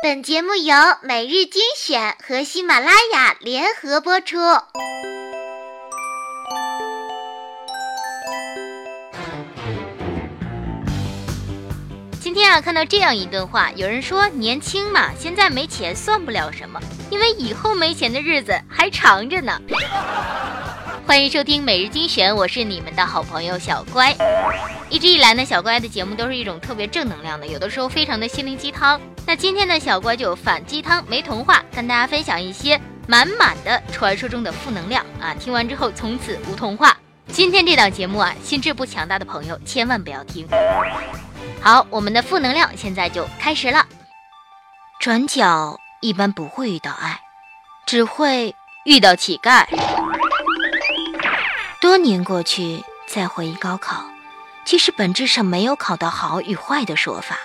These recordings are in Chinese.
本节目由每日精选和喜马拉雅联合播出。今天啊，看到这样一段话，有人说年轻嘛，现在没钱算不了什么，因为以后没钱的日子还长着呢。欢迎收听每日精选，我是你们的好朋友小乖。一直以来呢，小乖的节目都是一种特别正能量的，有的时候非常的心灵鸡汤。那今天呢，小乖就反鸡汤没童话，跟大家分享一些满满的传说中的负能量啊！听完之后从此无童话。今天这档节目啊，心智不强大的朋友千万不要听。好，我们的负能量现在就开始了。转角一般不会遇到爱，只会遇到乞丐。多年过去，再回忆高考，其实本质上没有考到好与坏的说法。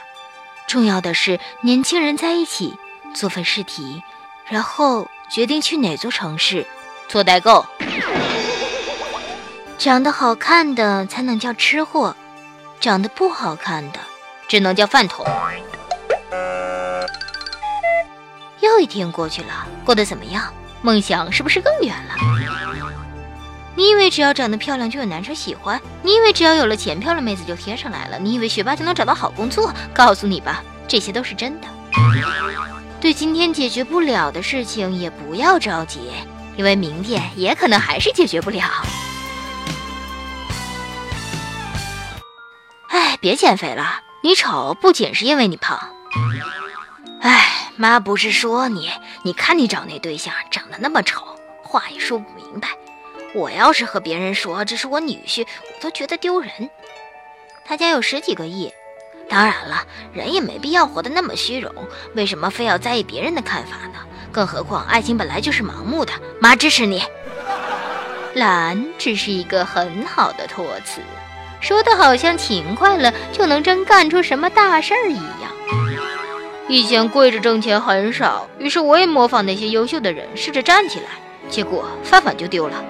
重要的是，年轻人在一起做份试题，然后决定去哪座城市做代购。长得好看的才能叫吃货，长得不好看的只能叫饭桶。又一天过去了，过得怎么样？梦想是不是更远了？你以为只要长得漂亮就有男生喜欢？你以为只要有了钱，漂亮妹子就贴上来了？你以为学霸就能找到好工作？告诉你吧，这些都是真的。对今天解决不了的事情也不要着急，因为明天也可能还是解决不了。哎，别减肥了，你丑不仅是因为你胖。哎，妈不是说你，你看你找那对象长得那么丑，话也说不明白。我要是和别人说这是我女婿，我都觉得丢人。他家有十几个亿，当然了，人也没必要活得那么虚荣。为什么非要在意别人的看法呢？更何况爱情本来就是盲目的。妈支持你。懒只是一个很好的托词，说的好像勤快了就能真干出什么大事儿一样。以前跪着挣钱很少，于是我也模仿那些优秀的人，试着站起来，结果饭碗就丢了。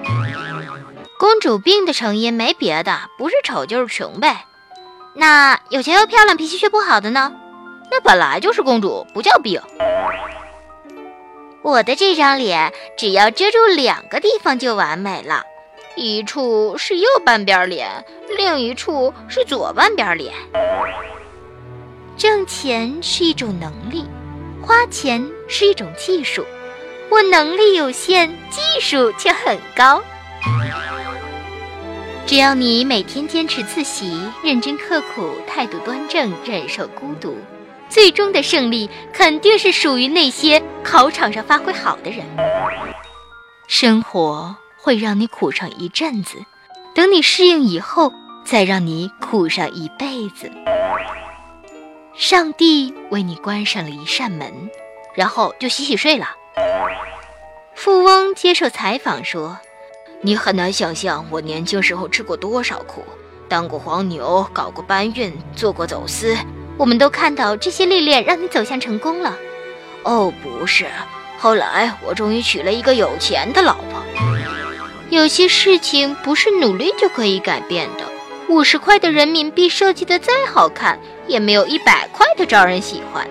公主病的成因没别的，不是丑就是穷呗。那有钱又漂亮、脾气却不好的呢？那本来就是公主，不叫病。我的这张脸，只要遮住两个地方就完美了，一处是右半边脸，另一处是左半边脸。挣钱是一种能力，花钱是一种技术。我能力有限，技术却很高。只要你每天坚持自习，认真刻苦，态度端正，忍受孤独，最终的胜利肯定是属于那些考场上发挥好的人。生活会让你苦上一阵子，等你适应以后，再让你苦上一辈子。上帝为你关上了一扇门，然后就洗洗睡了。富翁接受采访说。你很难想象我年轻时候吃过多少苦，当过黄牛，搞过搬运，做过走私。我们都看到这些历练让你走向成功了。哦，不是，后来我终于娶了一个有钱的老婆。有些事情不是努力就可以改变的。五十块的人民币设计的再好看，也没有一百块的招人喜欢。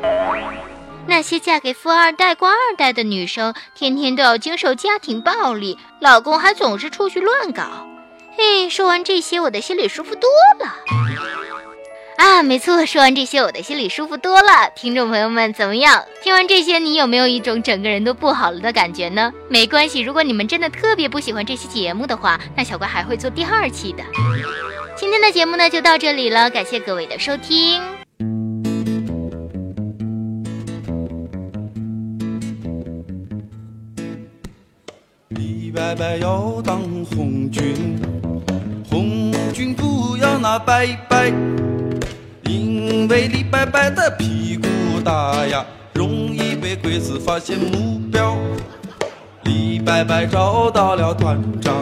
那些嫁给富二代、官二代的女生，天天都要经受家庭暴力，老公还总是出去乱搞。嘿，说完这些，我的心里舒服多了。啊，没错，说完这些，我的心里舒服多了。听众朋友们，怎么样？听完这些，你有没有一种整个人都不好了的感觉呢？没关系，如果你们真的特别不喜欢这期节目的话，那小乖还会做第二期的。今天的节目呢，就到这里了，感谢各位的收听。要当红军，红军不要那拜拜，因为李白白的屁股大呀，容易被鬼子发现目标。李白白找到了团长，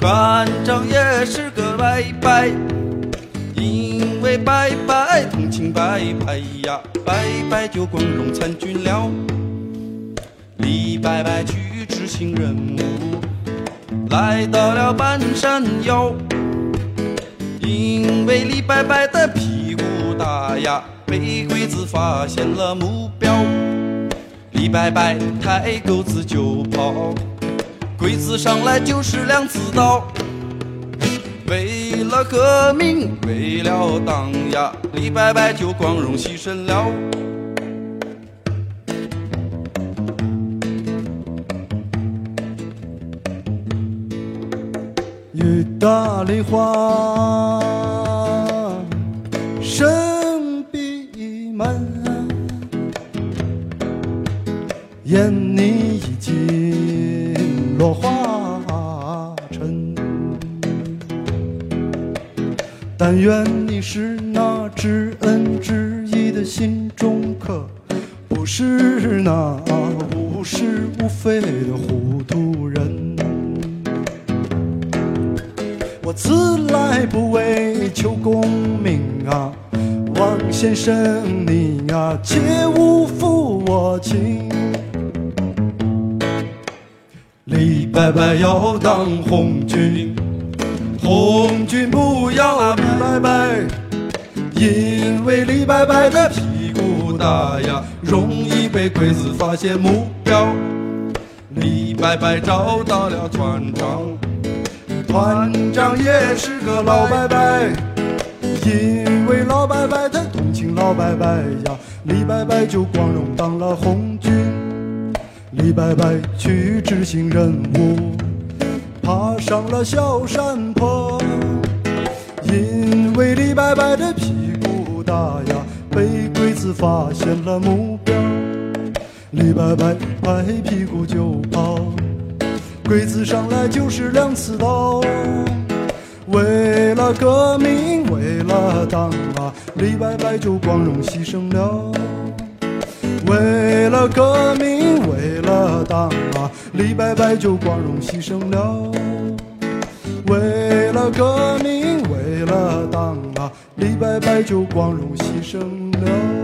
团长也是个拜拜，因为拜拜同情拜拜呀，拜拜就光荣参军了。李白白去。执行任务，来到了半山腰，因为李白白的屁股大呀，被鬼子发现了目标。李伯伯抬钩子就跑，鬼子上来就是两刺刀。为了革命，为了党呀，李伯伯就光荣牺牲了。大梨花，身笔满，眼你已经落花尘。但愿你是那知恩知义的心中客，不是那无是无非的糊涂人。我此来不为求功名啊，王先生你啊、切勿负我情。李伯伯要当红军，红军不要啊李伯伯，因为李伯伯的屁股大呀，容易被鬼子发现目标。李伯伯找到了船长，团长也是个老伯伯，因为老伯伯他同情老伯伯呀，李伯伯就光荣当了红军。李伯伯去执行任务，爬上了小山坡，因为李伯伯的屁股大呀，被鬼子发现了目标。李伯伯拍屁股就跑。鬼子上来就是两刺刀。为了革命，为了党啊，李伯伯就光荣牺牲了。为了革命，为了党啊，李伯伯就光荣牺牲了。为了革命，为了党啊，李伯伯就光荣牺牲了。